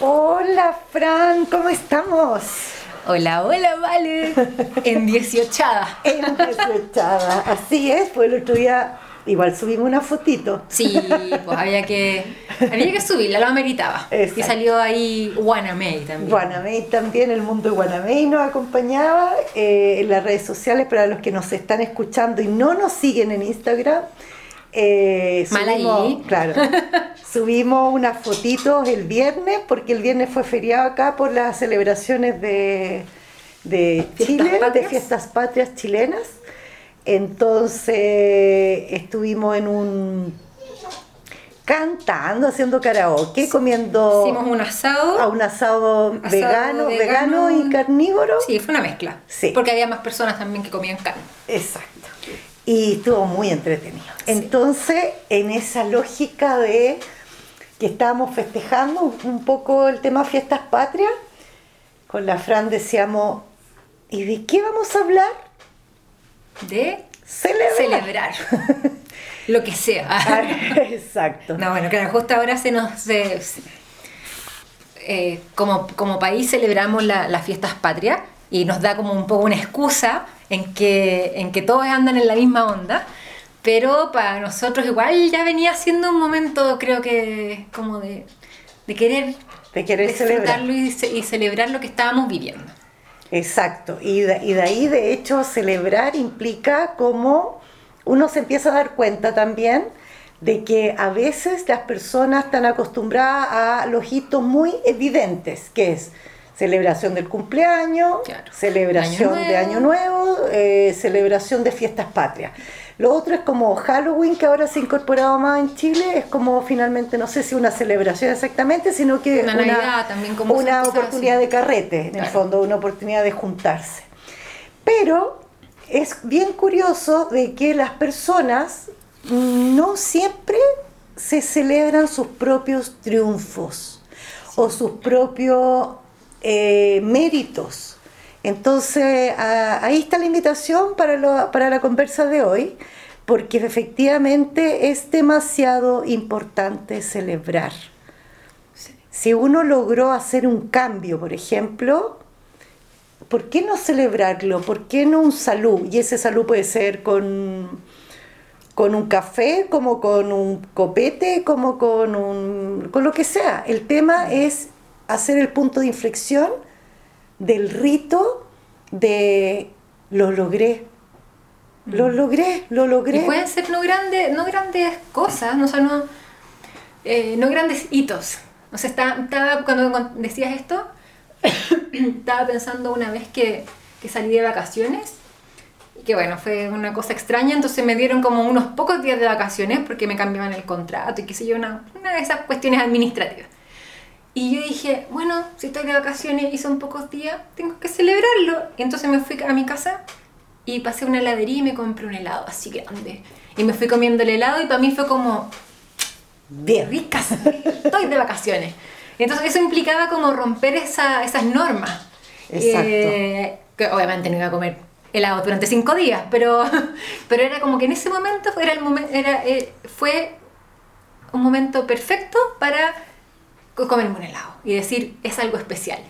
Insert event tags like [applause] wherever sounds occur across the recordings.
Hola Fran, ¿cómo estamos? Hola, hola, vale. En 18. En 18. Así es, pues el otro día igual subimos una fotito. Sí, pues había que, había que subirla, lo ameritaba. Exacto. Y salió ahí Guanamey también. Guanamey también, el mundo de Guanamey nos acompañaba eh, en las redes sociales para los que nos están escuchando y no nos siguen en Instagram. Eh, ahí. Claro, [laughs] subimos unas fotitos el viernes porque el viernes fue feriado acá por las celebraciones de, de ¿Fiestas Chile, de fiestas patrias chilenas. Entonces estuvimos en un cantando, haciendo karaoke, comiendo Hicimos un asado. a un asado, Asado vegano, vegano, vegano. y carnívoro. Sí, fue una mezcla. Sí. Porque había más personas también que comían carne. Exacto. Y estuvo muy entretenido. Entonces, en esa lógica de que estábamos festejando un- poco el tema fiestas patrias, con la Fran decíamos, ¿y de qué vamos a hablar? De Celebrar. celebrar. [laughs] Lo que sea. Ah, Exacto. No, bueno, claro, justo ahora se nos... se- se- eh, como, como país celebramos la- las fiestas patrias y nos da como un poco una excusa en que, en que todos andan en la misma onda, pero para nosotros igual ya venía siendo un momento, creo que, como de, de querer De querer celebrar. disfrutarlo y, ce- y celebrar lo que estábamos viviendo. Exacto, y de, y de ahí de hecho celebrar implica como uno se empieza a dar cuenta también de que a veces las personas están acostumbradas a los hitos muy evidentes, que es celebración del cumpleaños, Claro. celebración Año de Año Nuevo, eh, celebración de fiestas patrias. Lo otro es como Halloween, que ahora se ha incorporado más en Chile, es como finalmente, no sé si una celebración exactamente, sino que Una Navidad también, como una oportunidad así. de carrete, en el fondo, una oportunidad de juntarse. Pero es bien curioso de que las personas no siempre se celebran sus propios triunfos o sus propios eh, méritos. Entonces, a- ahí está la invitación para, lo- para la conversa de hoy, porque efectivamente es demasiado importante celebrar. Si uno logró hacer un cambio, por ejemplo, ¿por qué no celebrarlo? ¿Por qué no un salud? Y ese salud puede ser con, con un café, como con un copete, como con un con lo que sea. El tema es hacer el punto de inflexión del rito de lo logré. Lo logré, lo logré. Y pueden ser no, grande, no grandes cosas, no, o sea, no, eh, no grandes hitos. O sea, está- estaba, cuando cuando decías esto, [coughs] estaba pensando una vez que, que salí de vacaciones, y que bueno, fue una cosa extraña, entonces me dieron como unos pocos días de vacaciones porque me cambiaban el contrato y qué sé yo, una, una de esas cuestiones administrativas. Y yo dije, bueno, si estoy de vacaciones y son pocos días, tengo que celebrarlo. Y entonces me fui a mi casa y pasé a una heladería y me compré un helado así grande. Y me fui comiendo el helado y para mí fue como, Bien. ricas, estoy de vacaciones. Entonces eso implicaba como romper esa- esas normas. Exacto. Eh, que obviamente no iba a comer helado durante cinco días, pero, [laughs] pero era como que en ese momento era el momen- era, eh, fue un momento perfecto para comerme un helado y decir es algo especial.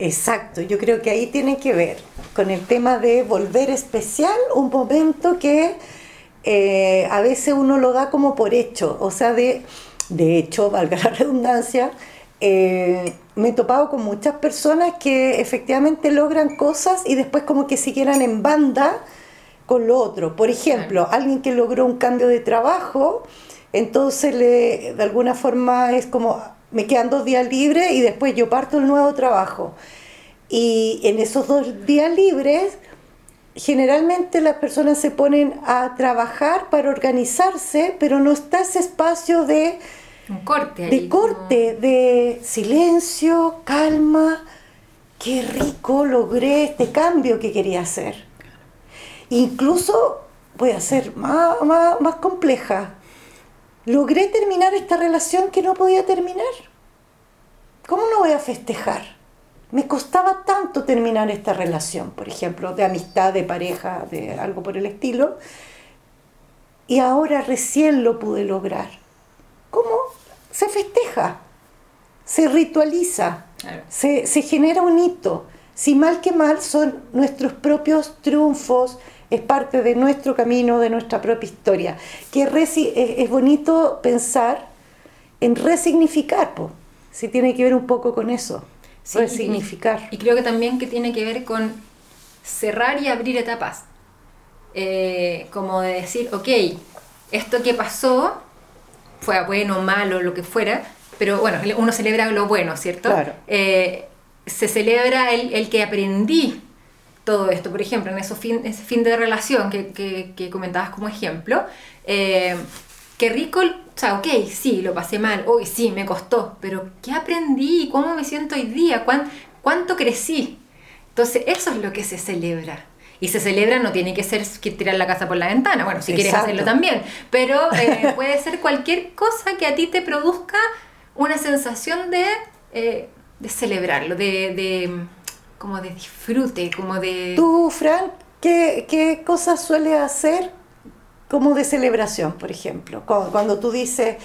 Exacto, yo creo que ahí tiene que ver con el tema de volver especial un momento que eh, a veces uno lo da como por hecho, o sea, de, de hecho, [laughs] valga la redundancia, eh, me he topado con muchas personas que efectivamente logran cosas y después como que siguieran en banda con lo otro. Por ejemplo, alguien que logró un cambio de trabajo, entonces le, de alguna forma es como, me quedan dos días libres y después yo parto el nuevo trabajo. Y en esos dos días libres, generalmente las personas se ponen a trabajar para organizarse, pero no está ese espacio de, Un corte ahí. de corte, de silencio, calma. Qué rico logré este cambio que quería hacer. Incluso voy a ser más, más, más compleja. Logré terminar esta relación que no podía terminar. ¿Cómo no voy a festejar? Me costaba tanto terminar esta relación, por ejemplo, de amistad, de pareja, de algo por el estilo, y ahora recién lo pude lograr. ¿Cómo? Se festeja. se ritualiza, se, se genera un hito. Si mal que mal son nuestros propios triunfos, es parte de nuestro camino, de nuestra propia historia. Que resi- es, bonito pensar en resignificar, po. si tiene que ver un poco con eso, Sí, resignificar. Y, y creo que también que tiene que ver con cerrar y abrir etapas. Eh, como de decir, ok, esto que pasó fue bueno, malo, lo que fuera, pero bueno, uno celebra lo bueno, ¿cierto? Claro. Eh, se celebra el, el que aprendí todo esto. Por ejemplo, en esos fin, ese fin de relación que, que- que comentabas como ejemplo, eh, qué rico, o sea, ok, sí, lo pasé mal, hoy sí, me costó, pero ¿qué aprendí? ¿Cómo me siento hoy día? ¿Cuán- ¿Cuánto crecí? Entonces, eso es lo que se celebra. Y se celebra no tiene que ser que tirar la casa por la ventana, bueno, si quieres Exacto. hacerlo también, pero [laughs] eh, puede ser cualquier cosa que a ti te produzca una sensación de, eh, de celebrarlo, de, de como de disfrute, como de... Tú, Fran, ¿qué, qué cosas sueles hacer como de celebración, por ejemplo? Cuando, cuando tú dices,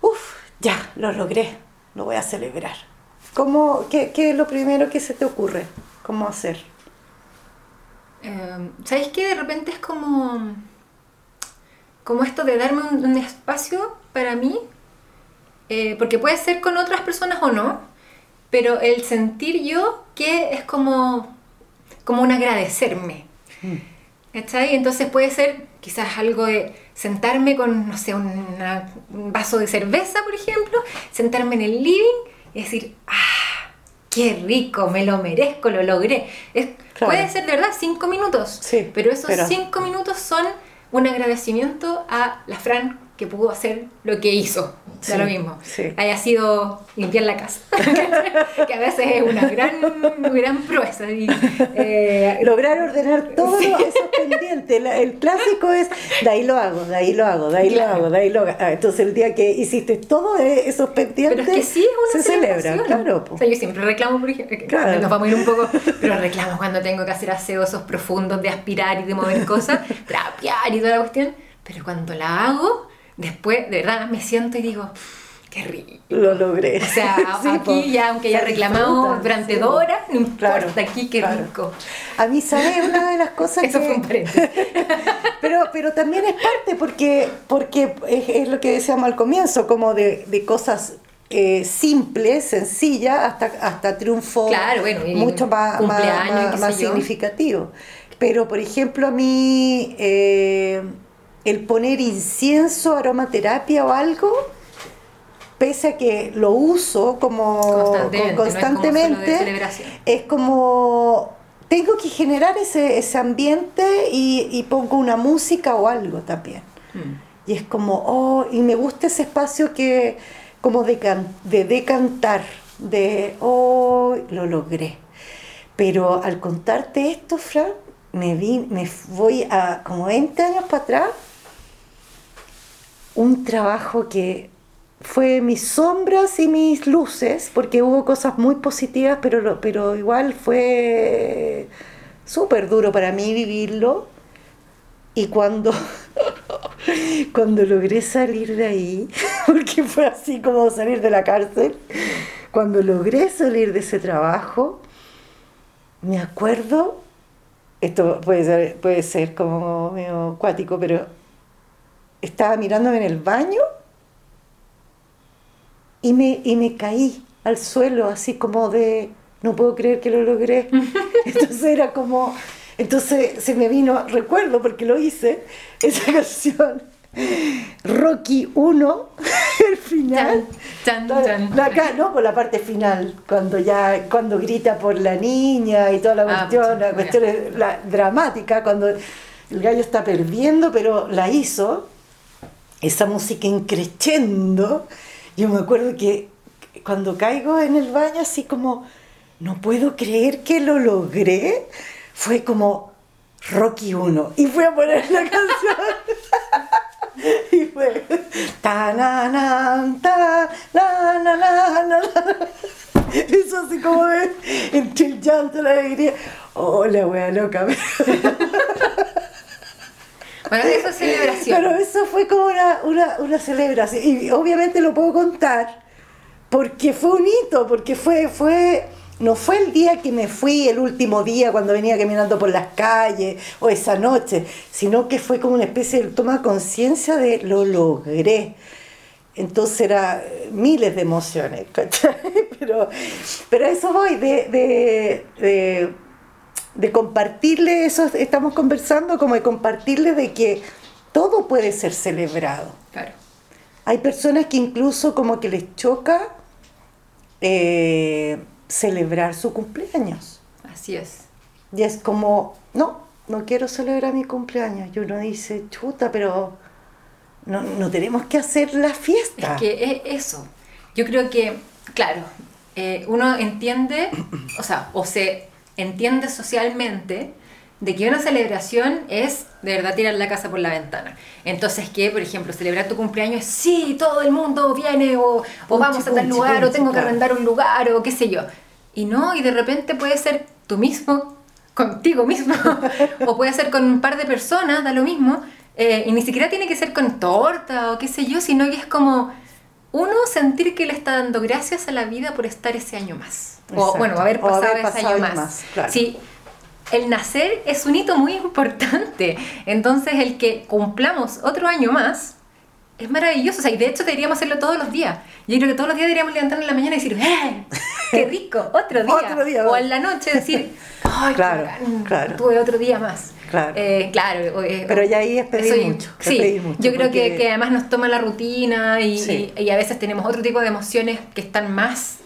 uff, ya, lo logré, lo voy a celebrar. ¿Cómo, qué, ¿Qué es lo primero que se te ocurre? ¿Cómo hacer? Eh, ¿Sabes qué? De repente es como, como esto de darme un, un espacio para mí, eh, porque puede ser con otras personas o no, pero el sentir yo que es como, como un agradecerme. ¿Cachai? Entonces puede ser quizás algo de sentarme con, no sé, una- un vaso de cerveza, por ejemplo, sentarme en el living y decir, ¡ah! ¡Qué rico! Me lo merezco, lo logré. Es, Claro. Puede ser de verdad cinco minutos, Sí, pero esos pero- cinco minutos son un agradecimiento a la Fran que pudo hacer lo que hizo. Da Sí, lo mismo. sí. Haya sido limpiar la casa, [laughs] que a veces es una gran, gran proeza. y, eh, Lograr ordenar todos Sí. esos pendientes. La- el clásico es, de ahí lo hago, de ahí lo hago, de ahí lo hago, de ahí lo hago. Ah, Entonces el día que hiciste todos esos pendientes, Pero es que sí es una se celebra, claro. O sea, yo siempre reclamo, por ejemplo, Claro. nos vamos a ir un poco, pero reclamo cuando tengo que hacer aseos esos profundos de aspirar y de mover cosas, [laughs] trapear y toda la cuestión. Pero cuando la hago, después, de verdad, me siento y digo, qué rico. Lo logré. O sea, [laughs] Sí, aquí po. ya, aunque haya Se reclamado durante sí, dos horas, no importa, Claro, aquí qué claro. rico. A mí, ¿sabes? Una de las cosas [laughs] Eso que... fue un. [laughs] Pero, pero también es parte porque, porque es, es lo que decíamos al comienzo, como de, de cosas eh, simples, sencillas, hasta, hasta triunfo Claro, bueno, mucho más, más, significativo. Pero, por ejemplo, a mí eh, el poner incienso, aromaterapia o algo, pese a que lo uso como Constantemente, no como es como tengo que generar ese, ese ambiente y, y pongo una música o algo también. Mm. Y es como, oh, y me gusta ese espacio que, como de, can- de decantar, de, oh, lo logré. Pero al contarte esto, Fran, me, vi, me voy a como 20 años para atrás, un trabajo que fue mis sombras y mis luces, porque hubo cosas muy positivas, pero, pero igual fue súper duro para mí vivirlo. Y cuando, [laughs] cuando logré salir de ahí, [laughs] porque fue así como salir de la cárcel, cuando logré salir de ese trabajo, me acuerdo, esto puede ser, puede ser como medio cuático, pero estaba mirándome en el baño y me, y me caí al suelo, así como de, no puedo creer que lo logré. [laughs] Entonces era como, entonces se me vino, recuerdo porque lo hice, esa [laughs] canción, Rocky 1, [laughs] el final. Acá, no, por la parte final, cuando ya, cuando grita por la niña y toda la Ah, cuestión, la cuestión es la dramática, cuando el gallo está perdiendo, pero la hizo, esa música increchendo, yo me acuerdo que cuando caigo en el baño así como, no puedo creer que lo logré, fue como Rocky 1, y fui a poner la [laughs] canción. Y fue ta na na ta na na na. Eso así como de entre el llanto la alegría. Oh, la wea loca. [laughs] Bueno, eso. Pero eso fue como una, una, una celebración. Y obviamente lo puedo contar porque fue un hito, porque fue, fue, no fue el día que me fui, el último día cuando venía caminando por las calles o esa noche, sino que fue como una especie de toma de conciencia de lo logré. Entonces era miles de emociones, [laughs] ¿cachai? Pero, pero a eso voy, de, de, de compartirle eso, estamos conversando como de compartirle de que todo puede ser celebrado. Claro. Hay personas que incluso como que les choca eh, celebrar su cumpleaños. Así es. Y es como, no, no quiero celebrar mi cumpleaños. Y uno dice, chuta, pero no, no tenemos que hacer la fiesta. Es que es eso. Yo creo que, claro, eh, uno entiende, o sea, o se entiende socialmente de que una celebración es de verdad tirar la casa por la ventana. Entonces, que, por ejemplo, celebrar tu cumpleaños es sí, todo el mundo viene, o, vamos a tal lugar, o tengo que arrendar un lugar, o qué sé yo. Y no, y de repente puede ser tú mismo, contigo mismo, [laughs] o puede ser con un par de personas, da lo mismo, eh, y ni siquiera tiene que ser con torta o qué sé yo, sino que es como uno sentir que le está dando gracias a la vida por estar ese año más. O bueno, haber pasado, haber ese pasado año año más. más, claro. Sí, el nacer es un hito muy [laughs] importante. Entonces, el que cumplamos otro año más es maravilloso. O sea, y de hecho deberíamos hacerlo todos los días. Yo creo que todos los días deberíamos levantarnos en la mañana y decir, ¡eh! ¡Qué [laughs] rico! Otro día. Otro día o en la noche decir, [laughs] ¡ay, Claro, bacán! claro. Tuve otro día más. Claro. Eh, claro. eh, Pero ya ahí es pedir mucho, Sí, pedir mucho, yo creo que, porque- que además nos toma la rutina y, Sí. y- y a veces tenemos otro tipo de emociones que están más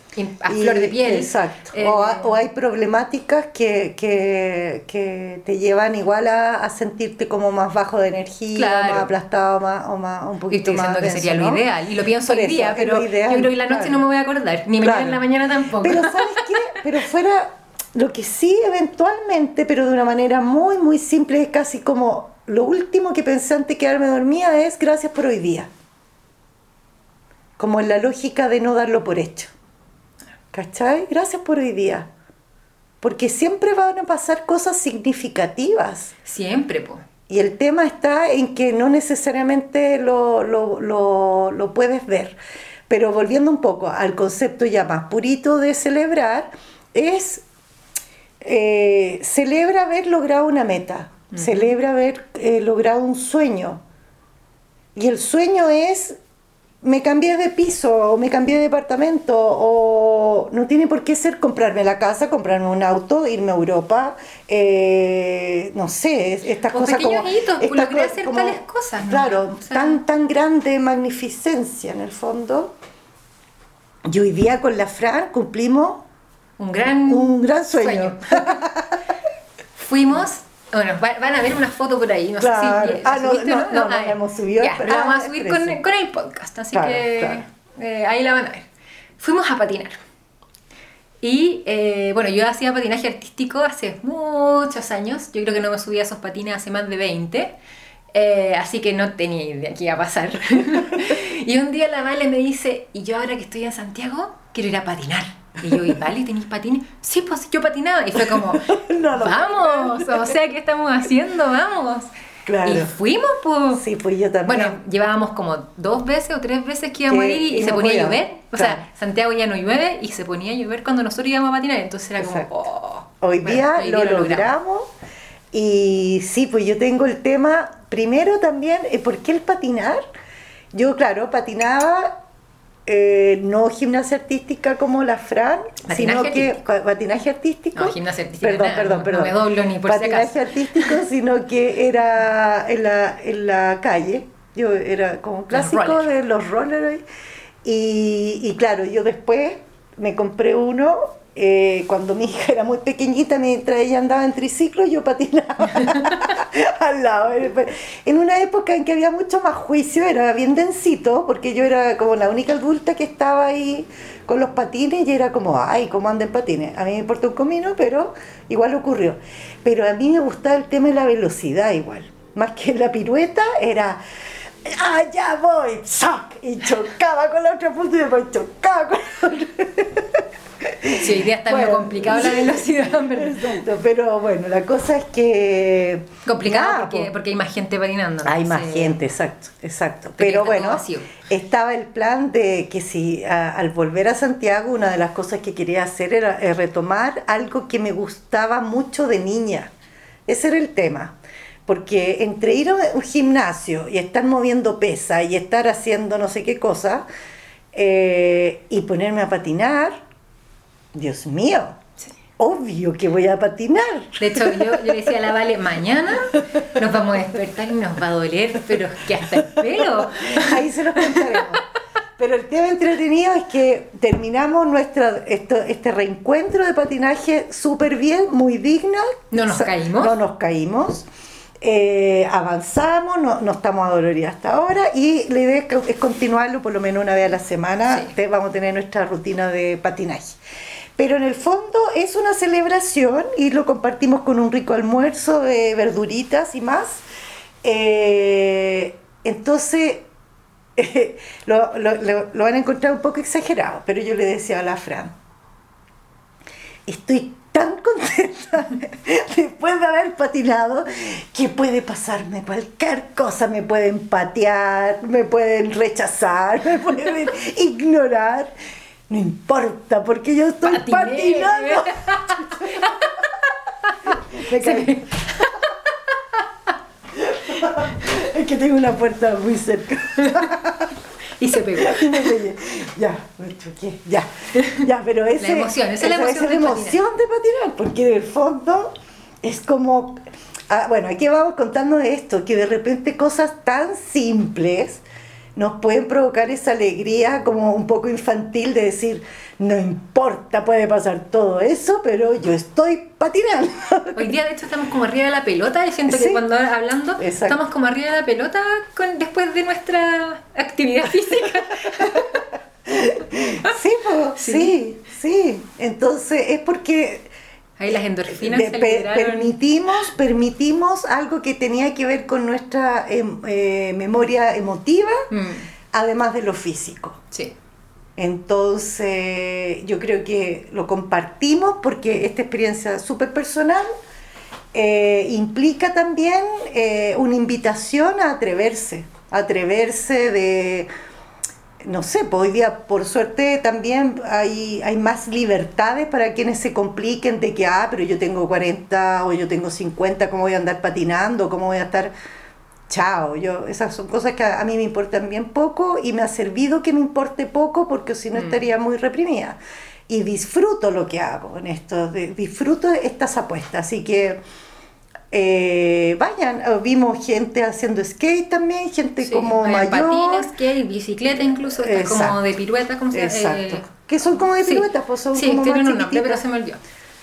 a Y- flor de piel. Exacto. Eh, o, ha- o hay problemáticas que, que, que te llevan igual a, a sentirte como más bajo de energía, Claro. más aplastado, más, o más, un Y poquito estoy diciendo más que denso, sería lo ideal. Y lo pienso Por hoy eso, día, pero ideal, yo creo que la noche claro. no me voy a acordar. Ni mañana Claro. en la mañana tampoco. Pero ¿sabes [laughs] qué? Pero fuera, lo que sí eventualmente, pero de una manera muy, muy simple, es casi como lo último que pensé antes de quedarme dormida es gracias por hoy día. Como en la lógica de no darlo por hecho. ¿Cachai? Gracias por hoy día. Porque siempre van a pasar cosas significativas. Siempre, po. Y el tema está en que no necesariamente lo, lo, lo- lo puedes ver. Pero volviendo un poco al concepto ya más purito de celebrar, es eh, celebra haber logrado una meta, celebra haber eh, logrado un sueño. Y el sueño es, me cambié de piso, o me cambié de departamento, o no tiene por qué ser comprarme la casa, comprarme un auto, irme a Europa, eh, no sé, es- estas O cosas como... hitos, pues, estas co- hacer como- tales cosas, ¿no? Claro, O sea- tan, tan grande magnificencia en el fondo. Y hoy día con la Fran cumplimos Un gran, un gran sueño. [laughs] Fuimos. Bueno, va- van a ver una foto por ahí. No Claro. sé si. ¿la Ah, no, subiste no, no, no Ah, la hemos subido, Ya, pero- la vamos ah, a subir con, el podcast, así Claro, que claro. eh, ahí la van a ver. Fuimos a patinar. Y eh, bueno, yo hacía patinaje artístico hace muchos años. Yo creo que no me subía a esos patines hace más de 20. eh, así que no tenía idea qué iba a pasar. [laughs] y un día la Vale me dice, y yo ahora que estoy en Santiago, quiero ir a patinar. Y yo, ¿y Vale, tenéis patines? Sí, pues yo patinaba. Y fue como, [laughs] No, no. vamos, o sea, ¿qué estamos haciendo? Vamos. Claro. Y fuimos, pues. Sí, pues yo también. Bueno, llevábamos como dos veces o tres veces que íbamos a ir y, y se ponía a llover. O claro. sea, Santiago ya no llueve y se ponía a llover cuando nosotros íbamos a patinar. Entonces era como, oh. Hoy Bueno, día hoy lo día logramos. Y sí, pues yo tengo el tema, primero también, eh, ¿por qué el patinar? Yo, claro, patinaba, eh, no gimnasia artística como la Fran, sino que artístico. pa- patinaje artístico. No, gimnasia artística Perdón, nada, perdón, no- perdón. no me doblo ni por si patinaje acaso. artístico, [laughs] sino que era en la, en la calle. Yo era como un clásico rollers. de los rollers. Y, y claro, yo después me compré uno. Eh, cuando mi hija era muy pequeñita, mientras ella andaba en triciclo, yo patinaba [laughs] al lado. En una época en que había mucho más juicio, era bien densito, porque yo era como la única adulta que estaba ahí con los patines y era como, ay, ¿cómo andan patines? A mí me importa un comino, pero igual ocurrió. Pero a mí me gustaba el tema de la velocidad igual. Más que la pirueta, era, ya voy, ¡sac! y chocaba con la otra punta y después chocaba con la otra. [laughs] Sí, hoy día está Bueno, medio complicado la velocidad, [laughs] en verdad. Exacto, pero bueno, la cosa es que... Complicado Nada, porque, po. porque hay más gente patinando. Hay más gente, exacto, exacto. Pero bueno, estaba el plan de que si a- al volver a Santiago, una de las cosas que quería hacer era eh, retomar algo que me gustaba mucho de niña. Ese era el tema. Porque entre ir a un gimnasio y estar moviendo pesa y estar haciendo no sé qué cosa, eh, y ponerme a patinar, Dios mío, Sí. obvio que voy a patinar. De hecho, yo, yo le decía a la Vale, mañana nos vamos a despertar y nos va a doler, pero es que hasta el pelo. Ahí se los contaremos. Pero el tema entretenido es que terminamos nuestra, esto, este reencuentro de patinaje súper bien, muy digno. ¿No nos caímos? No nos caímos. Eh, avanzamos, no, no estamos adoloridas hasta ahora y la idea es, continuarlo por lo menos una vez a la semana. Sí. Vamos a tener nuestra rutina de patinaje. Pero en el fondo es una celebración y lo compartimos con un rico almuerzo de verduritas y más. Eh, entonces, [laughs] lo, lo- lo- lo van a encontrar un poco exagerado, pero yo le decía a la Fran, estoy tan [laughs] contenta después de haber patinado que puede pasarme cualquier cosa, me pueden patear, me pueden rechazar, [laughs] me pueden ignorar. No importa, porque yo estoy Patiné. patinando. [laughs] Me caí. Es que tengo una puerta muy cerca. [laughs] Y se pegó. [laughs] Y me pegué. Ya, me choqué, ya. Ya, pero ese, emoción, esa es la emoción esa de emoción de patinar, porque en el fondo es como. ah, bueno, aquí vamos contando esto, que de repente cosas tan simples nos pueden provocar esa alegría como un poco infantil de decir, no importa, puede pasar todo eso, pero yo estoy patinando. Hoy día, de hecho, estamos como arriba de la pelota. Y siento Sí. que cuando hablando, Exacto. estamos como arriba de la pelota con, después de nuestra actividad física. [laughs] Sí. sí, sí. Entonces es porque Ahí las endorfinas de- se permitimos, permitimos algo que tenía que ver con nuestra em, eh, memoria emotiva, Mm, además de lo físico. sí. Entonces, yo creo que lo compartimos porque esta experiencia súper personal eh, implica también eh, una invitación a atreverse, a atreverse de, no sé, pues hoy día por suerte también hay, hay más libertades para quienes se compliquen de que, ah, pero yo tengo 40 o yo tengo 50, ¿cómo voy a andar patinando? ¿Cómo voy a estar...? Chao, yo, esas son cosas que a, a mí me importan bien poco y me ha servido que me importe poco porque si no Mm. estaría muy reprimida. Y disfruto lo que hago en esto, disfruto estas apuestas. Así que eh, vayan, eh, vimos gente haciendo skate también, gente Sí, como hay mayor. Patines, skate, bicicleta incluso, como de pirueta, ¿cómo se llama? Exacto. Eh, que son como de sí. piruetas, pues son sí, como tienen más un nombre, pero se me olvidó.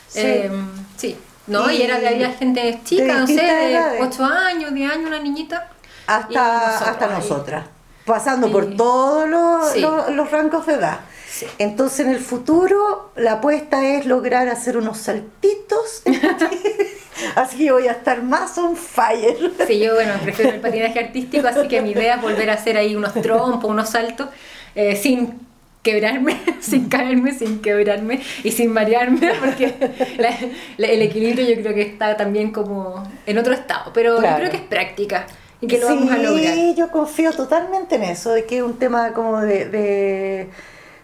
Sí. Eh, sí. No, y, Y- era había gente chica, no sé, de edades. 8 años, 10 años, una niñita. Hasta, nosotras hasta nosotras, pasando por todos los, Sí. los- los rangos de edad. Sí. Entonces en el futuro la apuesta es lograr hacer unos saltitos. [laughs] así que voy a estar más on fire. Sí, yo, bueno, prefiero el patinaje artístico, así que mi idea es volver a hacer ahí unos trompos, unos saltos, eh, sin quebrarme, [laughs] sin caerme, sin quebrarme y sin marearme, porque la- la- el equilibrio yo creo que está también como en otro estado, pero Claro. yo creo que es práctica y que lo vamos a lograr. Sí, yo confío totalmente en eso, de que es un tema como de, de,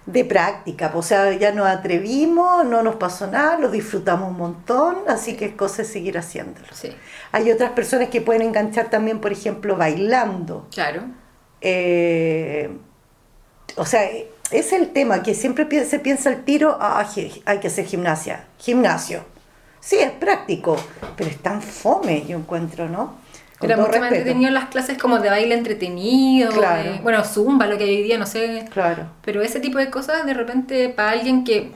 de práctica. O sea, ya nos atrevimos, no nos pasó nada, lo disfrutamos un montón, así que es cosa de seguir haciéndolo. Sí, Hay otras personas que pueden enganchar también, por ejemplo, bailando. claro. Eh, o sea, es el tema que siempre se piensa el tiro, ah, hay que hacer gimnasia, gimnasio. Sí, es práctico, pero es tan fome, yo encuentro, ¿no? Era mucho más respeto. entretenido las clases como de baile entretenido, Claro. de- bueno, zumba, lo que hay hoy día, no sé. Claro, Pero ese tipo de cosas, de repente, para alguien que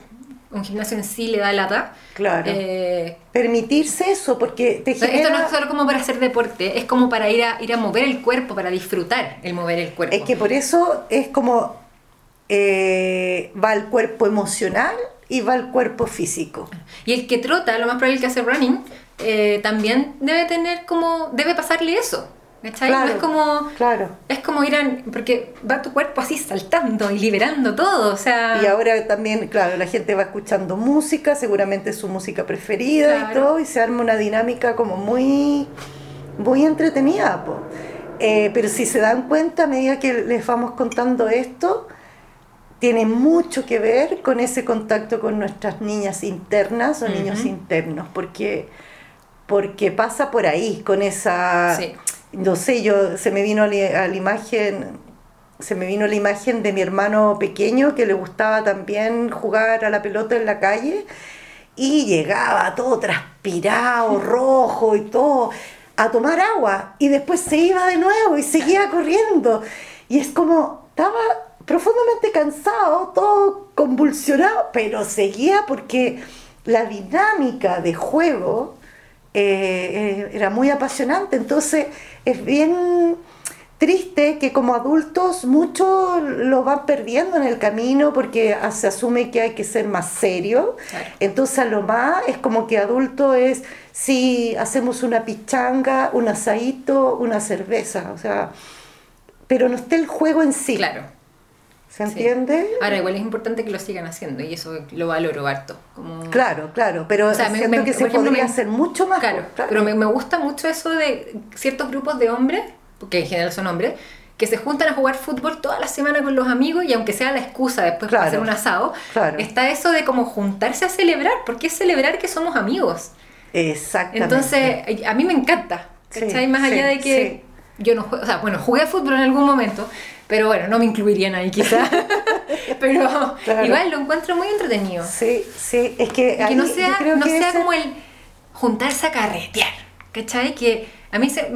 un gimnasio en sí le da lata, claro. eh, Permitirse eso, porque te genera... esto no es solo como para hacer deporte, es como para ir a, ir a mover el cuerpo, para disfrutar el mover el cuerpo. Es que por eso es como eh, va el cuerpo emocional y va el cuerpo físico. Y el que trota, lo más probable que hace running, eh, también debe tener como, debe pasarle eso. ¿cachai? no es como, claro. es como ir a, porque va tu cuerpo así saltando y liberando todo, o sea... Y ahora también, claro, la gente va escuchando música, seguramente su música preferida y todo, y se arma una dinámica como muy, muy entretenida, po. Eh, pero si se dan cuenta, a medida que les vamos contando esto, tiene mucho que ver con ese contacto con nuestras niñas internas o niños internos, porque, porque pasa por ahí, con esa, no sé, yo se me vino a la, imagen, se me vino la imagen de mi hermano pequeño que le gustaba también jugar a la pelota en la calle y llegaba todo transpirado, [laughs] rojo y todo, a tomar agua y después se iba de nuevo y seguía [laughs] corriendo. Y es como, estaba profundamente cansado, todo convulsionado, pero seguía porque la dinámica de juego eh, era muy apasionante. Entonces es bien triste que como adultos muchos lo van perdiendo en el camino porque se asume que hay que ser más serio. Entonces a lo más es como que adulto es si hacemos una pichanga, un asadito, una cerveza, o sea, pero no está el juego en sí. Claro. ¿Se entiende? Ahora, igual es importante que lo sigan haciendo y eso lo valoro harto. Como... Claro, claro, pero siento que se podría hacer mucho más. Claro, pero me, me, gusta mucho eso de ciertos grupos de hombres, porque en general son hombres, que se juntan a jugar fútbol toda la semana con los amigos y aunque sea la excusa después para hacer un asado, está eso de como juntarse a celebrar, porque es celebrar que somos amigos. Exactamente. Entonces, a mí me encanta, ¿cachai? Más allá de que yo no juego, o sea, bueno, jugué fútbol en algún momento, pero bueno, no me incluirían ahí quizás. [laughs] pero igual lo encuentro muy entretenido. Sí, sí, es que... que no sea, no sea como el juntarse a carretear, ¿cachai? Que a mí se...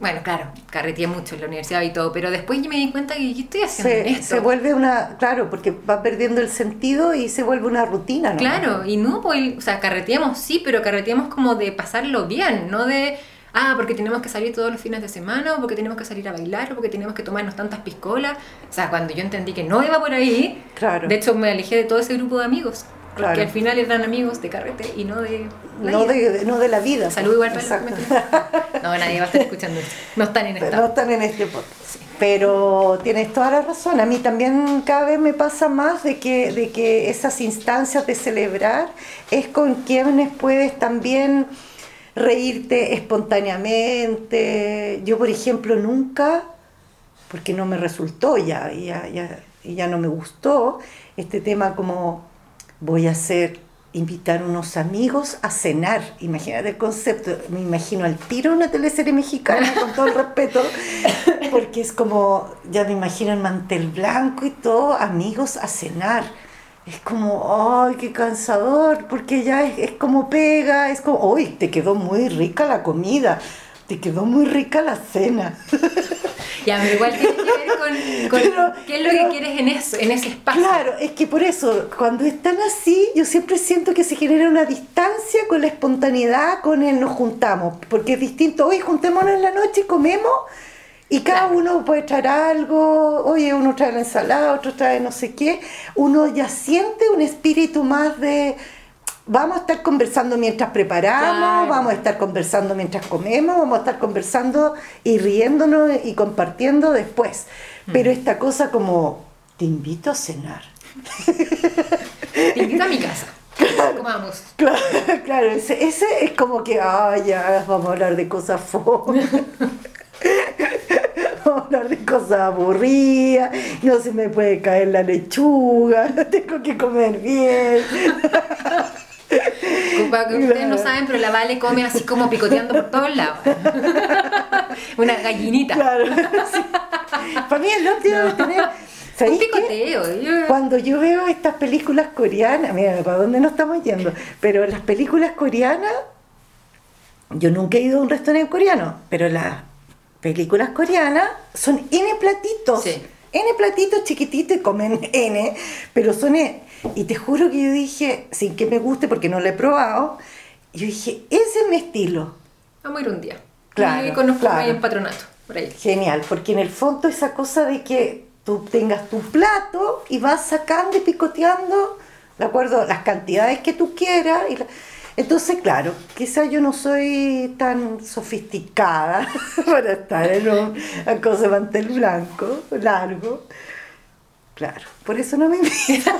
Bueno, claro, carreteé mucho en la universidad y todo, pero después me di cuenta que estoy haciendo se, esto? Se vuelve una, claro, porque va perdiendo el sentido y se vuelve una rutina, ¿no? Claro, y no, pues, o sea, carreteamos sí, pero carreteamos como de pasarlo bien, no de ah, porque tenemos que salir todos los fines de semana, o porque tenemos que salir a bailar, o porque tenemos que tomarnos tantas piscolas. O sea, cuando yo entendí que no iba por ahí, claro. de hecho me alejé de todo ese grupo de amigos. Porque al final eran amigos de carrete y no de la no vida. De, no de la vida. Salud igual para No, nadie va a estar escuchando esto. No están en esta. No están en este podcast. Pero tienes toda la razón. A mí también cada vez me pasa más de que, de que esas instancias de celebrar es con quienes puedes también reírte espontáneamente. Yo, por ejemplo, nunca, porque no me resultó ya, ya, ya, ya no me gustó, este tema como voy a hacer, invitar unos amigos a cenar. Imagínate el concepto, me imagino al tiro una teleserie mexicana, con todo el respeto, porque es como, ya me imagino el mantel blanco y todo, amigos a cenar es como, ay, qué cansador, porque ya es, como pega, es como, uy, te quedó muy rica la comida, te quedó muy rica la cena. [laughs] Ya, pero igual tiene que ver con, [laughs] qué es lo que quieres en eso, en ese espacio. Claro, es que por eso, cuando están así, yo siempre siento que se genera una distancia con la espontaneidad, con el nos juntamos, porque es distinto, hoy juntémonos en la noche y comemos, y cada uno puede traer algo, oye, uno trae la ensalada, otro trae no sé qué, uno ya siente un espíritu más de, vamos a estar conversando mientras preparamos, vamos a estar conversando mientras comemos, vamos a estar conversando y riéndonos y compartiendo después. Mm. Pero esta cosa como, te invito a cenar. Te invito a mi casa. Comamos. Claro, claro ese, es como que, ay, ya, vamos a hablar de cosas fome. [laughs] hablar de cosas aburridas, no se me puede caer la lechuga, [laughs] tengo que comer bien. que ustedes no saben, pero la Vale come así como picoteando por todos lados. [laughs] Una gallinita. Claro. Para mí es lo no. tener. Un picoteo. Cuando yo veo estas películas coreanas, mira, ¿para dónde nos estamos yendo? Pero las películas coreanas, yo nunca he ido a un restaurante coreano, pero las películas coreanas son N platitos. N platitos chiquititos y comen N, pero son N. Y te juro que yo dije, sin que me guste porque no lo he probado, yo dije, ese es mi estilo. Vamos a ir un día. Claro. Y conozco claro. en patronato, por ahí. Genial, porque en el fondo esa cosa de que tú tengas tu plato y vas sacando y picoteando, ¿de acuerdo? Las cantidades que tú quieras. Y Entonces, claro, quizás yo no soy tan sofisticada [laughs] para estar en un cosa de mantel blanco, largo. Claro, por eso no me [laughs] invitan.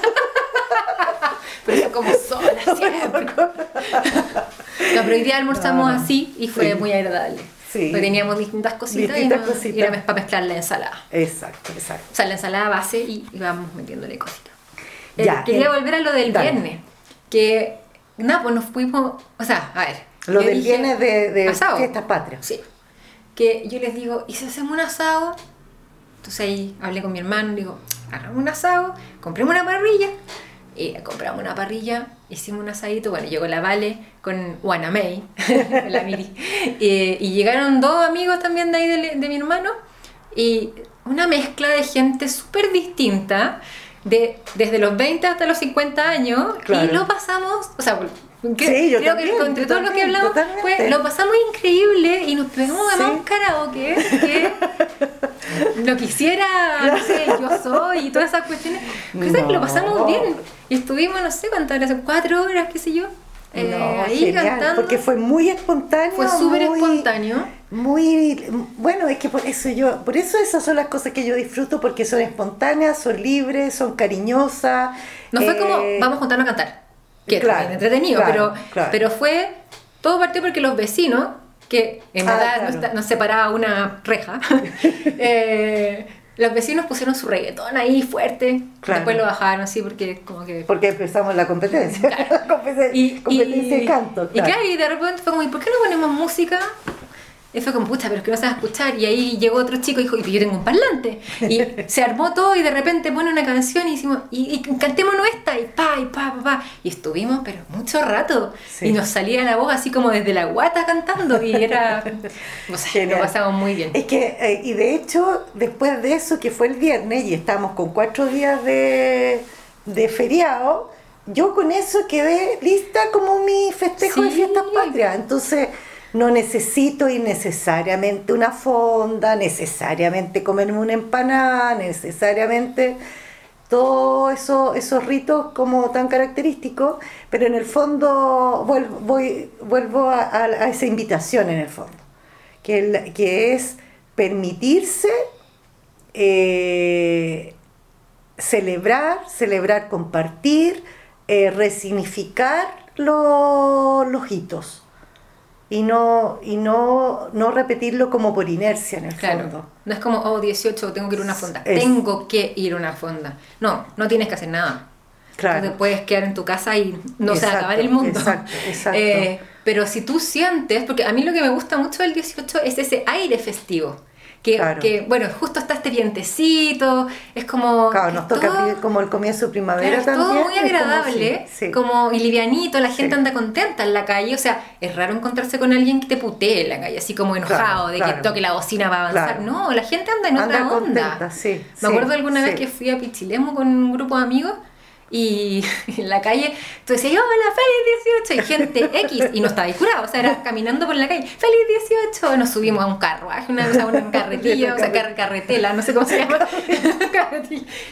Pero como sola [laughs] siempre. No, pero hoy día almorzamos así y fue sí. muy agradable. Sí. Porque teníamos distintas cositas Distintas y, no- cositas. y era para mezclar la ensalada. Exacto, exacto. O sea, la ensalada base y íbamos metiéndole cositas. Eh, quería eh, volver a lo del dale. viernes. Que, nada, pues nos fuimos, o sea, a ver. Lo yo del dije, viernes de, de asado. fiestas patrias. Sí. Que yo les digo, ¿y si hacemos un asado? Entonces ahí hablé con mi hermano, digo, hagamos un asado, compremos una parrilla. Y compramos una parrilla, hicimos un asadito. Bueno, llegó la Vale con Wanamei, [laughs] la Miri. Y llegaron dos amigos también de ahí de, de mi hermano. Y una mezcla de gente súper distinta, de, desde los 20 hasta los 50 años. Claro. Y lo pasamos, o sea, que- Sí, yo creo también, que entre todos los que hablamos, pues, lo pasamos increíble y nos pegamos Sí. un karaoke que [laughs] lo quisiera, no sé, yo soy y todas esas cuestiones. Cosas que lo No. pasamos bien. Y estuvimos, no sé cuántas horas, cuatro horas, qué sé yo, eh, No, ahí genial, cantando. porque fue muy espontáneo. Fue súper espontáneo. Muy, bueno, es que por eso yo, por eso esas son las cosas que yo disfruto, porque son espontáneas, son libres, son cariñosas. No fue eh, como, vamos a juntarnos a cantar. Que claro, también entretenido, claro, pero, claro. pero fue, todo partió porque los vecinos, que en Ah, verdad nos, nos separaba una reja, [laughs] eh, los vecinos pusieron su reggaetón ahí fuerte, Claro. después lo bajaron así porque como que... Porque empezamos la competencia. Competen- Y, [laughs] competencia y- de canto. y claro, y de repente fue como, ¿y por qué no ponemos música? Y fue como, pucha, pero es que no se va a escuchar. Y ahí llegó otro chico y dijo, y yo tengo un parlante. Y [laughs] se armó todo y de repente pone una canción y hicimos, y, y cantémonos esta, y pa, y pa, pa, pa. Y estuvimos, pero mucho rato. Sí. Y nos salía la voz así como desde la guata cantando. Y era, o sea, lo pasamos muy bien. Es que, eh, y de hecho, después de eso, que fue el viernes, y estamos con cuatro días de, de feriado, yo con eso quedé lista como mi festejo de fiestas patrias. Entonces, no necesito innecesariamente una fonda, necesariamente comerme una empanada, necesariamente todos eso, esos ritos como tan característicos, pero en el fondo vuelvo, vuelvo a, a- esa invitación en el fondo, que, el- que es permitirse eh, celebrar, celebrar, compartir, eh, resignificar lo- los hitos y no, y no, no repetirlo como por inercia en el Claro. fondo. No es como, oh, 18, tengo que ir a una fonda. Es- Tengo que ir a una fonda. No, no tienes que hacer nada. Claro. Tú te puedes quedar en tu casa y no se va a Exacto, acabar el mundo. exacto, [laughs] exacto. Eh, pero si tú sientes, porque a mí lo que me gusta mucho del 18 es ese aire festivo. Que, Claro. que, bueno, justo está este vientecito, es como... Claro, nos toca todo- como el comienzo de primavera Claro, es todo también. muy es como agradable, sí, sí. como y livianito, la gente Sí. anda contenta en la calle, o sea, es raro encontrarse con alguien que te putee en la calle, así como enojado de que toque la bocina para avanzar. Claro. No, la gente anda en Anda otra onda. contenta, Me acuerdo alguna vez que fui a Pichilemu con un grupo de amigos y [laughs] en la calle tú decías, hola, feliz 18, y gente X, y no estaba curado, o sea, era caminando por la calle, feliz 18, nos subimos a un carruaje, una, o sea, una [laughs] carretilla, o sea, car- carretela, no sé cómo se llama. [laughs]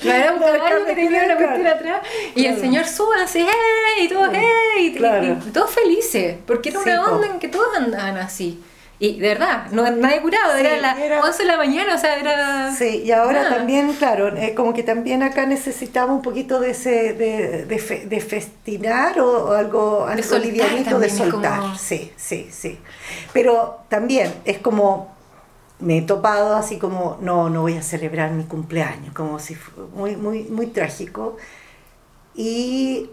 No, era un caballo que tenía una cuestión atrás, y el señor súbanse, ¡hey! y todos, ¡hey! y- todos felices, porque era una onda en que todos andaban así. Y de verdad, no nadie curado, Sí, era las era- 11 de la mañana, o sea, era... Sí, y ahora también, claro, eh, como que también acá necesitamos un poquito de ese, de, de, fe- de festinar o, o algo, algo soltar livianito de soltar. como- Sí, sí, sí. Pero también es como, me he topado así como, no, no voy a celebrar mi cumpleaños, como si fu- muy, muy, muy trágico. Y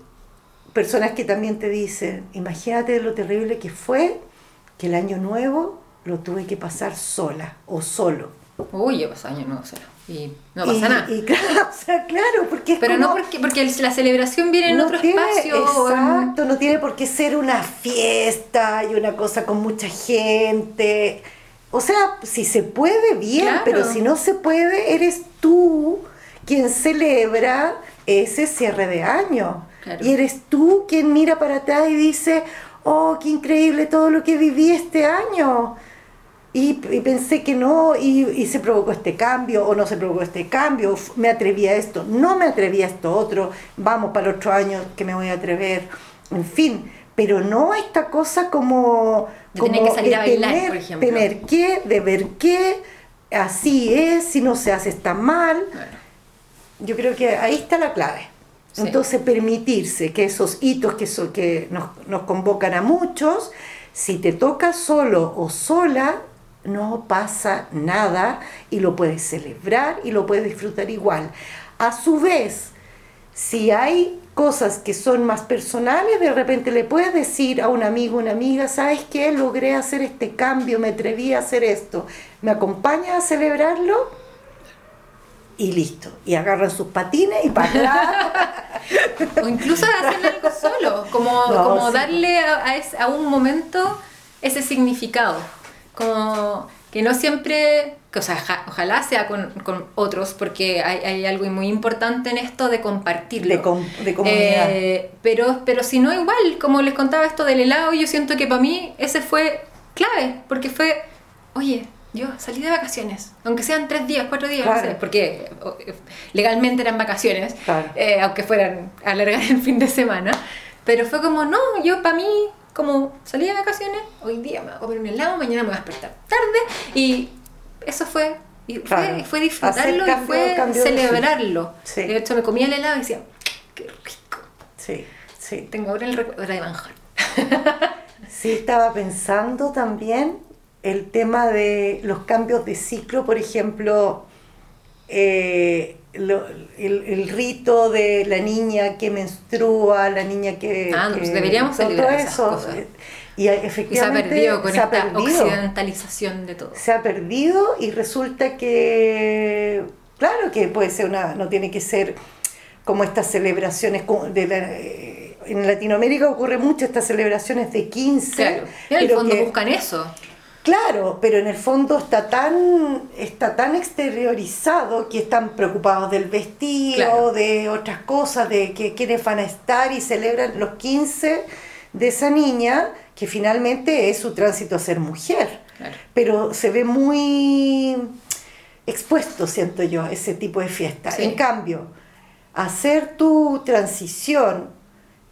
personas que también te dicen, imagínate lo terrible que fue que el año nuevo lo tuve que pasar sola o solo. Uy, pasó año nuevo solo. Y no pasa y, nada. Y claro, [laughs] o sea, claro, porque es Pero no porque, porque la celebración viene en no otro tiene- espacio. en- Exacto, no tiene por qué ser una fiesta y una cosa con mucha gente. O sea, si se puede, bien, Claro. pero si no se puede, eres tú quien celebra ese cierre de año. Claro. Y eres tú quien mira para atrás y dice, oh, qué increíble todo lo que viví este año. Y, y pensé que no, y, y se provocó este cambio, o no se provocó este cambio, me atreví a esto, no me atreví a esto otro, vamos para el otro año que me voy a atrever, en fin. pero no esta cosa como, tener que salir de a bailar, tener, por ejemplo. tener que, de ver qué, así es, si no se hace está mal. Bueno, Yo creo que ahí está la clave. Entonces, permitirse que esos hitos que, son, que nos, nos convocan a muchos, si te toca solo o sola, no pasa nada y lo puedes celebrar y lo puedes disfrutar igual. A su vez, si hay cosas que son más personales, de repente le puedes decir a un amigo, una amiga, ¿sabes qué? Logré hacer este cambio, me atreví a hacer esto. ¿Me acompañas a celebrarlo? Y listo. Y agarran sus patines y para atrás. [laughs] O incluso hacer algo solo, como, No, como sí. darle a, a ese- a un momento ese significado. Como que no siempre, que, o sea, ja- ojalá sea con, con otros, porque hay, hay algo muy importante en esto de compartirlo. de, com- de comunidad. Eh, pero, pero si no, igual, como les contaba esto del helado, yo siento que para mí ese fue clave, porque fue, oye, yo salí de vacaciones, aunque sean tres días, cuatro días, no Claro. sé, porque eh, legalmente eran vacaciones, Claro. eh, aunque fueran a alargar el fin de semana, pero fue como, no, yo para mí, como salí de vacaciones, hoy día me voy a comer un helado, mañana me voy a despertar tarde, y eso fue... Y fue, Claro. fue Hacer disfrutarlo y fue celebrarlo. Sí. De hecho, me comía el helado y decía, qué rico. Sí, sí. Tengo ahora el recuerdo de manjar. Sí, estaba pensando también el tema de los cambios de ciclo, por ejemplo, eh, lo- el, el rito de la niña que menstrua, la niña que... Ah, no, pues que- deberíamos todo celebrar esas eso. cosas. Y Y se ha efectivamente perdido con esta perdido. occidentalización de todo. se ha perdido y resulta que, claro que puede ser una, no tiene que ser como estas celebraciones de la- eh, en Latinoamérica ocurre mucho estas celebraciones de 15, Claro. Y en el fondo que- buscan eso. Claro, pero en el fondo está tan, está tan exteriorizado que están preocupados del vestido, Claro. de otras cosas, de que quiénes van a estar y celebran los 15 de esa niña, que finalmente es su tránsito a ser mujer. Claro. Pero se ve muy expuesto, siento yo, ese tipo de fiesta. Sí. En cambio, hacer tu transición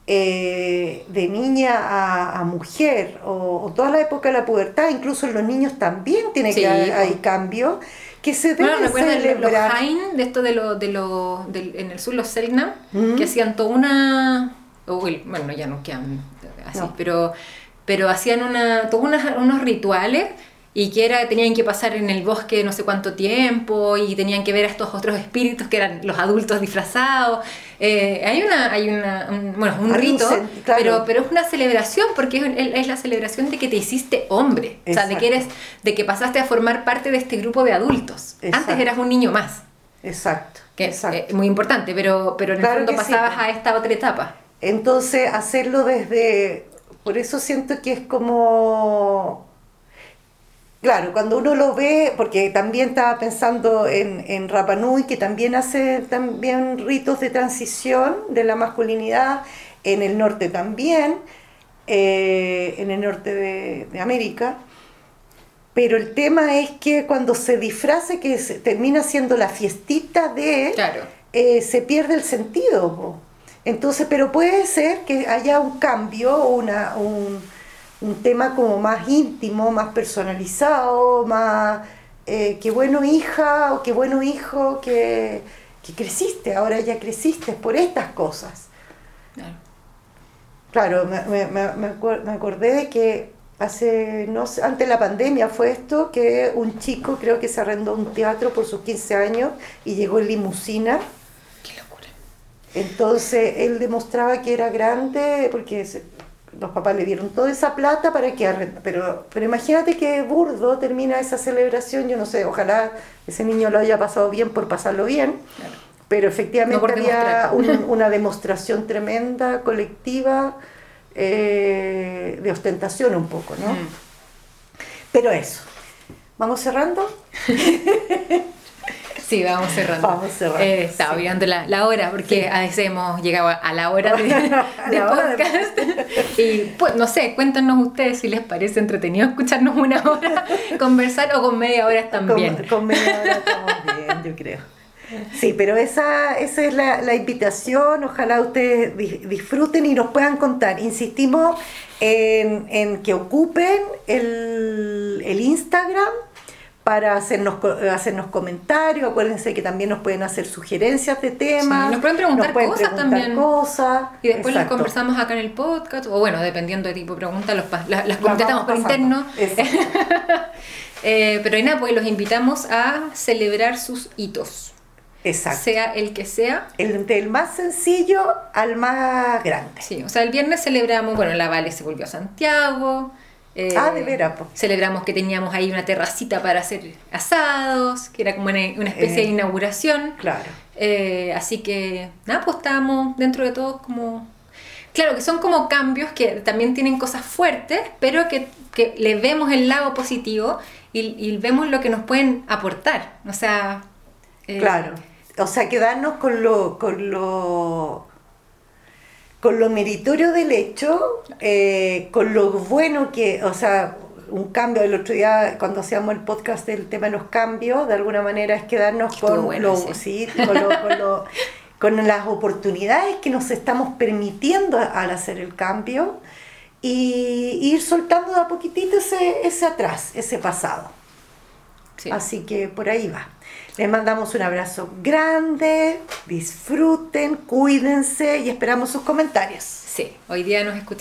eh, de niña a, a mujer o, o toda la época de la pubertad, incluso en los niños también tiene Sí, que haber hay cambio que se debe Bueno, recuerdan los- los celebrar. Jain, de esto de lo, de lo, en el sur, los Selknam, Ujú. que hacían toda una. el- bueno, ya no quedan así, No. pero, pero hacían una, todos unos rituales y que era, tenían que pasar en el bosque no sé cuánto tiempo y tenían que ver a estos otros espíritus que eran los adultos disfrazados. Eh, hay una, hay una, un- bueno, un rito, claro. pero, pero es una celebración porque es, es la celebración de que te hiciste hombre, o sea, de que eres, de que pasaste a formar parte de este grupo de adultos. Exacto. Antes eras un niño más, Exacto. que exacto. es eh, muy importante, pero, pero en el fondo sí, pasabas pues. a esta otra etapa. Entonces, hacerlo desde... Por eso siento que es como... Claro, cuando uno lo ve, porque también estaba pensando en, en Rapa Nui, que también hace también ritos de transición de la masculinidad, en el norte también, eh, en el norte de, de América. Pero el tema es que cuando se disfrace, que se- termina siendo la fiestita de Claro. eh, se pierde el sentido. Entonces, pero puede ser que haya un cambio, una, un, un tema como más íntimo, más personalizado, más eh, qué bueno hija o qué bueno hijo que, que creciste, ahora ya creciste por estas cosas. Claro. Claro, me, me- me- me acordé de que hace, no sé, antes de la pandemia fue esto, que un chico creo que se arrendó un teatro por sus 15 años y llegó en limusina. Qué locura. Entonces él demostraba que era grande porque los papás le dieron toda esa plata para que arrenda. Pero, pero imagínate que burdo termina esa celebración, yo no sé, ojalá ese niño lo haya pasado bien por pasarlo bien. Claro. Pero efectivamente No había un- [laughs] una demostración tremenda, colectiva, eh, de ostentación un poco, ¿no? Mm. Pero eso. ¿Vamos cerrando? [laughs] Sí, vamos cerrando. Vamos cerrando, Eh, estaba sí. mirando la, la hora porque a veces hemos llegado a, la hora de, [laughs] de podcast. y pues no sé, cuéntanos ustedes si les parece entretenido escucharnos una hora [laughs] conversar o con media hora también. Con, con media hora estamos bien, yo creo. Sí, pero esa, esa es la, la invitación. Ojalá ustedes di- disfruten y nos puedan contar. Insistimos en, en que ocupen el, el Instagram para hacernos, hacernos comentarios. Acuérdense que también nos pueden hacer sugerencias de temas. Sí, nos pueden preguntar nos pueden cosas preguntar también. cosas. Y después las Exacto. conversamos acá en el podcast, o bueno, dependiendo de tipo de preguntas, los, las, las Las contestamos por interno. [laughs] Eh, pero nada, pues los invitamos a celebrar sus hitos, Exacto. sea el que sea. El, del más sencillo al más grande. Sí, o sea, el viernes celebramos, bueno, la Vale se volvió a Santiago. Eh, Ah, de veras. Celebramos que teníamos ahí una terracita para hacer asados, que era como una, una especie de Eh. inauguración. Claro. Eh, así que, nada, pues estábamos dentro de todos como... Claro, que son como cambios que también tienen cosas fuertes, pero que, que le vemos el lado positivo y, y vemos lo que nos pueden aportar. O sea... Claro. O sea, quedarnos con lo, con lo, con lo meritorio del hecho, eh, con lo bueno que, o sea, un cambio el otro día cuando hacíamos el podcast del tema de los cambios, de alguna manera es quedarnos con, bueno lo, ese. sí, con, lo- con lo- [laughs] con las oportunidades que nos estamos permitiendo al hacer el cambio y ir soltando de a poquitito ese, ese atrás, ese pasado. sí. Así que por ahí va. Les mandamos un abrazo grande, disfruten, cuídense y esperamos sus comentarios. Sí, hoy día nos escuchamos.